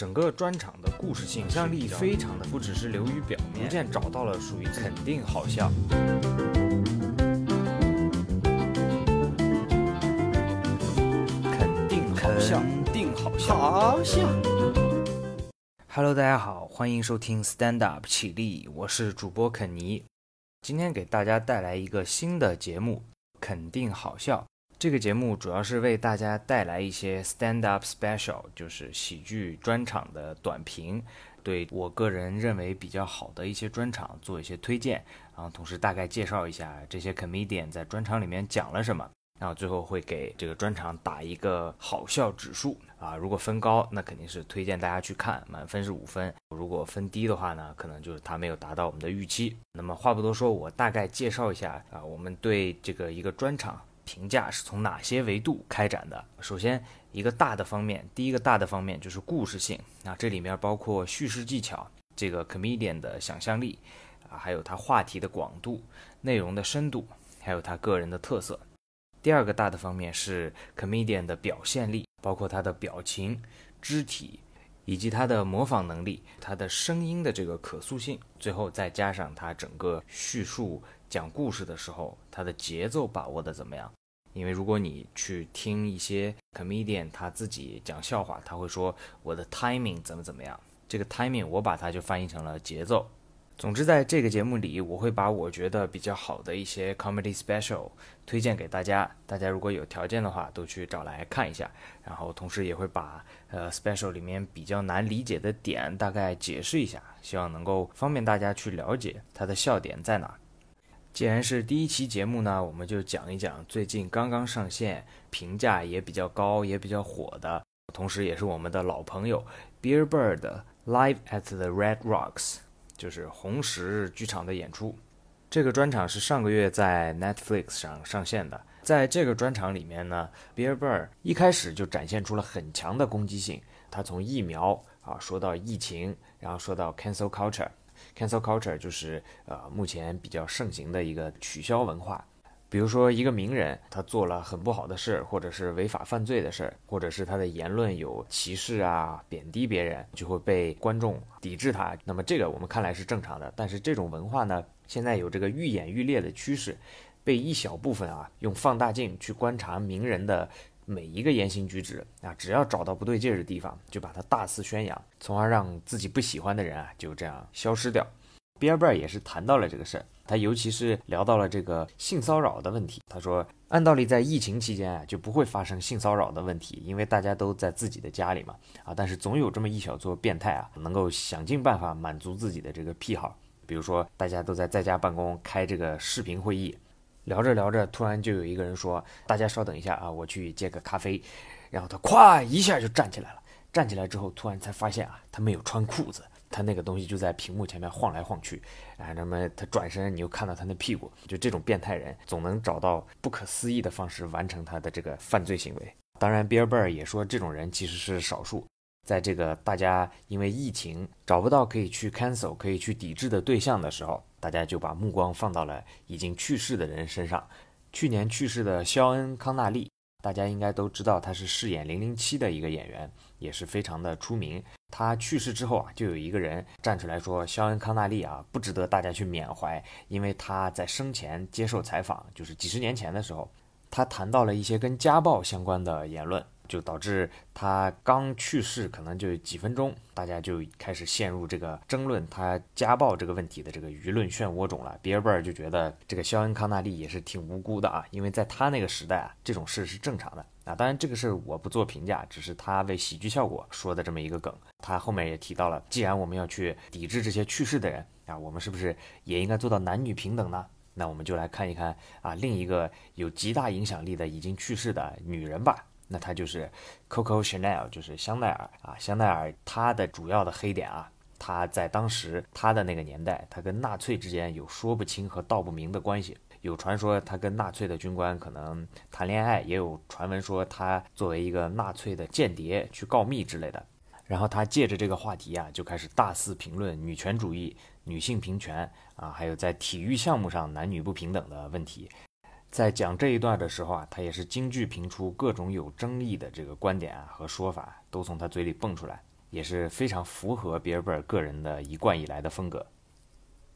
整个专场的故事性、想象力非常的，不只是流于表面，逐渐找到了属于肯定好笑。肯定好笑，肯定好笑。好笑。Hello，大家好，欢迎收听 Stand Up 起立，我是主播肯尼。今天给大家带来一个新的节目，肯定好笑。这个节目主要是为大家带来一些 Stand Up Special，就是喜剧专场的短评，对我个人认为比较好的一些专场做一些推荐，然后同时大概介绍一下这些 comedian 在专场里面讲了什么。然后最后会给这个专场打一个好笑指数啊，如果分高，那肯定是推荐大家去看，满分是五分；如果分低的话呢，可能就是它没有达到我们的预期。那么话不多说，我大概介绍一下啊，我们对这个一个专场评价是从哪些维度开展的。首先，一个大的方面，第一个大的方面就是故事性，那这里面包括叙事技巧，这个 comedian 的想象力啊，还有他话题的广度、内容的深度，还有他个人的特色。第二个大的方面是 comedian 的表现力，包括他的表情、肢体，以及他的模仿能力，他的声音的这个可塑性，最后再加上他整个叙述讲故事的时候，他的节奏把握的怎么样？因为如果你去听一些 comedian 他自己讲笑话，他会说我的 timing 怎么怎么样，这个 timing 我把它就翻译成了节奏。总之，在这个节目里，我会把我觉得比较好的一些 comedy special 推荐给大家。大家如果有条件的话，都去找来看一下。然后，同时也会把呃 special 里面比较难理解的点大概解释一下，希望能够方便大家去了解它的笑点在哪。既然是第一期节目呢，我们就讲一讲最近刚刚上线、评价也比较高、也比较火的，同时也是我们的老朋友 Beer Bird Live at the Red Rocks。就是红石剧场的演出，这个专场是上个月在 Netflix 上上线的。在这个专场里面呢，Bill Burr 一开始就展现出了很强的攻击性。他从疫苗啊说到疫情，然后说到 cancel culture。Cancel culture 就是呃目前比较盛行的一个取消文化。比如说，一个名人他做了很不好的事儿，或者是违法犯罪的事儿，或者是他的言论有歧视啊、贬低别人，就会被观众抵制他。那么这个我们看来是正常的，但是这种文化呢，现在有这个愈演愈烈的趋势，被一小部分啊用放大镜去观察名人的每一个言行举止啊，只要找到不对劲的地方，就把它大肆宣扬，从而让自己不喜欢的人啊就这样消失掉。比尔贝尔也是谈到了这个事儿，他尤其是聊到了这个性骚扰的问题。他说，按道理在疫情期间啊，就不会发生性骚扰的问题，因为大家都在自己的家里嘛，啊，但是总有这么一小撮变态啊，能够想尽办法满足自己的这个癖好。比如说，大家都在在家办公开这个视频会议，聊着聊着，突然就有一个人说：“大家稍等一下啊，我去接个咖啡。”然后他咵一下就站起来了，站起来之后，突然才发现啊，他没有穿裤子。他那个东西就在屏幕前面晃来晃去，啊，那么他转身，你又看到他那屁股，就这种变态人总能找到不可思议的方式完成他的这个犯罪行为。当然，比尔贝尔也说，这种人其实是少数，在这个大家因为疫情找不到可以去 cancel、可以去抵制的对象的时候，大家就把目光放到了已经去世的人身上。去年去世的肖恩·康纳利。大家应该都知道，他是饰演《零零七》的一个演员，也是非常的出名。他去世之后啊，就有一个人站出来说：“肖恩·康纳利啊，不值得大家去缅怀，因为他在生前接受采访，就是几十年前的时候，他谈到了一些跟家暴相关的言论。”就导致他刚去世，可能就几分钟，大家就开始陷入这个争论他家暴这个问题的这个舆论漩涡中了。比尔贝尔就觉得这个肖恩康纳利也是挺无辜的啊，因为在他那个时代啊，这种事是正常的啊。当然这个事我不做评价，只是他为喜剧效果说的这么一个梗。他后面也提到了，既然我们要去抵制这些去世的人啊，我们是不是也应该做到男女平等呢？那我们就来看一看啊，另一个有极大影响力的已经去世的女人吧。那他就是 Coco Chanel，就是香奈儿啊。香奈儿他的主要的黑点啊，他在当时他的那个年代，他跟纳粹之间有说不清和道不明的关系。有传说他跟纳粹的军官可能谈恋爱，也有传闻说他作为一个纳粹的间谍去告密之类的。然后他借着这个话题啊，就开始大肆评论女权主义、女性平权啊，还有在体育项目上男女不平等的问题。在讲这一段的时候啊，他也是京剧评出各种有争议的这个观点啊和说法，都从他嘴里蹦出来。也是非常符合比尔贝尔个人的一贯以来的风格。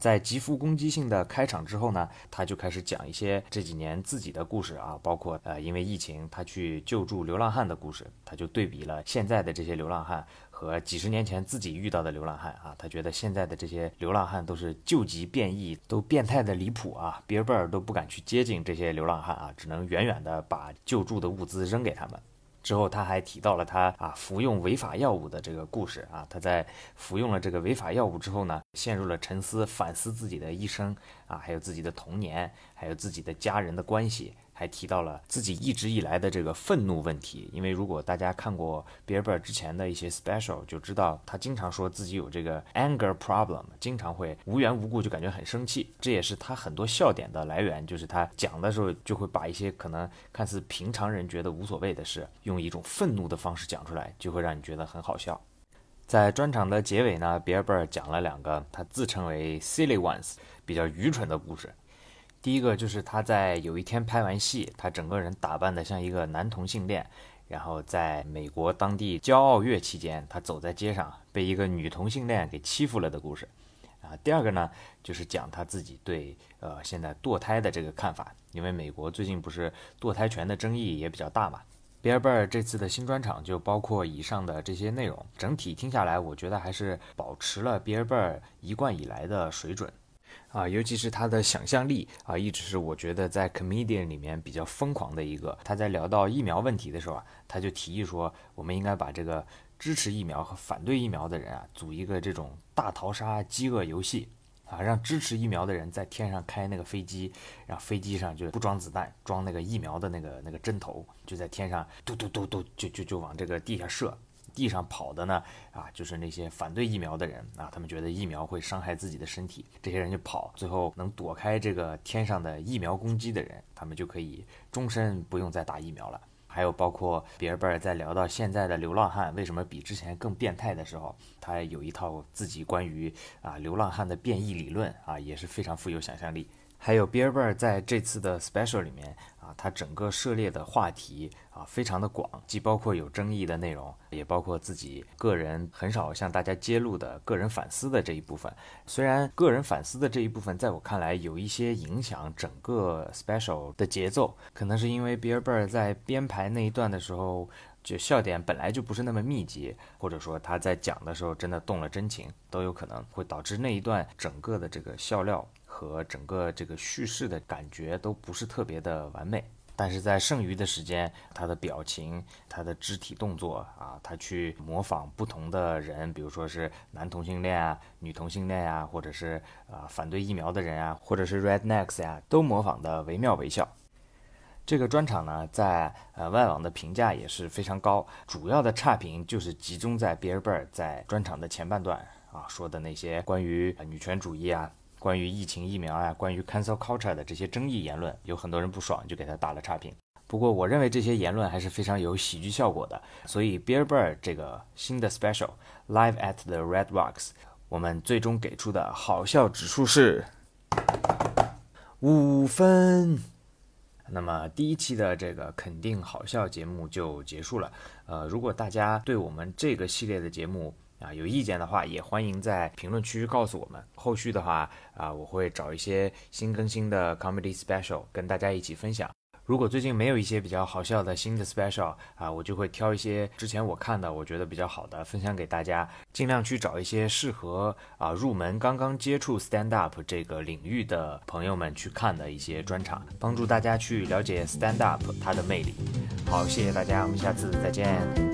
在极富攻击性的开场之后呢，他就开始讲一些这几年自己的故事啊，包括呃因为疫情他去救助流浪汉的故事，他就对比了现在的这些流浪汉和几十年前自己遇到的流浪汉啊，他觉得现在的这些流浪汉都是救急变异，都变态的离谱啊，比尔贝尔都不敢去接近这些流浪汉啊，只能远远的把救助的物资扔给他们。之后，他还提到了他啊服用违法药物的这个故事啊。他在服用了这个违法药物之后呢，陷入了沉思，反思自己的一生啊，还有自己的童年，还有自己的家人的关系。还提到了自己一直以来的这个愤怒问题，因为如果大家看过比尔贝尔之前的一些 special，就知道他经常说自己有这个 anger problem，经常会无缘无故就感觉很生气，这也是他很多笑点的来源，就是他讲的时候就会把一些可能看似平常人觉得无所谓的事，用一种愤怒的方式讲出来，就会让你觉得很好笑。在专场的结尾呢，比尔贝尔讲了两个他自称为 silly ones 比较愚蠢的故事。第一个就是他在有一天拍完戏，他整个人打扮的像一个男同性恋，然后在美国当地骄傲月期间，他走在街上被一个女同性恋给欺负了的故事。啊，第二个呢，就是讲他自己对呃现在堕胎的这个看法，因为美国最近不是堕胎权的争议也比较大嘛。比尔贝尔这次的新专场就包括以上的这些内容，整体听下来，我觉得还是保持了比尔贝尔一贯以来的水准。啊，尤其是他的想象力啊，一直是我觉得在 comedian 里面比较疯狂的一个。他在聊到疫苗问题的时候啊，他就提议说，我们应该把这个支持疫苗和反对疫苗的人啊，组一个这种大逃杀饥饿游戏啊，让支持疫苗的人在天上开那个飞机，然后飞机上就不装子弹，装那个疫苗的那个那个针头，就在天上嘟嘟嘟嘟就就就往这个地下射。地上跑的呢，啊，就是那些反对疫苗的人啊，他们觉得疫苗会伤害自己的身体，这些人就跑，最后能躲开这个天上的疫苗攻击的人，他们就可以终身不用再打疫苗了。还有包括比尔贝尔在聊到现在的流浪汉为什么比之前更变态的时候，他有一套自己关于啊流浪汉的变异理论啊，也是非常富有想象力。还有比尔贝尔在这次的 special 里面啊，他整个涉猎的话题啊非常的广，既包括有争议的内容，也包括自己个人很少向大家揭露的个人反思的这一部分。虽然个人反思的这一部分在我看来有一些影响整个 special 的节奏，可能是因为比尔贝尔在编排那一段的时候，就笑点本来就不是那么密集，或者说他在讲的时候真的动了真情，都有可能会导致那一段整个的这个笑料。和整个这个叙事的感觉都不是特别的完美，但是在剩余的时间，他的表情、他的肢体动作啊，他去模仿不同的人，比如说是男同性恋啊、女同性恋啊，或者是啊反对疫苗的人啊，或者是 rednecks 呀，都模仿的惟妙惟肖。这个专场呢，在呃外网的评价也是非常高，主要的差评就是集中在比尔贝尔在专场的前半段啊说的那些关于女权主义啊。关于疫情疫苗呀，关于 cancel culture 的这些争议言论，有很多人不爽，就给他打了差评。不过，我认为这些言论还是非常有喜剧效果的。所以，Bear Bird 这个新的 special live at the Red Rocks，我们最终给出的好笑指数是五分。那么，第一期的这个肯定好笑节目就结束了。呃，如果大家对我们这个系列的节目，啊，有意见的话也欢迎在评论区告诉我们。后续的话啊，我会找一些新更新的 comedy special 跟大家一起分享。如果最近没有一些比较好笑的新的 special 啊，我就会挑一些之前我看的我觉得比较好的分享给大家，尽量去找一些适合啊入门刚刚接触 stand up 这个领域的朋友们去看的一些专场，帮助大家去了解 stand up 它的魅力。好，谢谢大家，我们下次再见。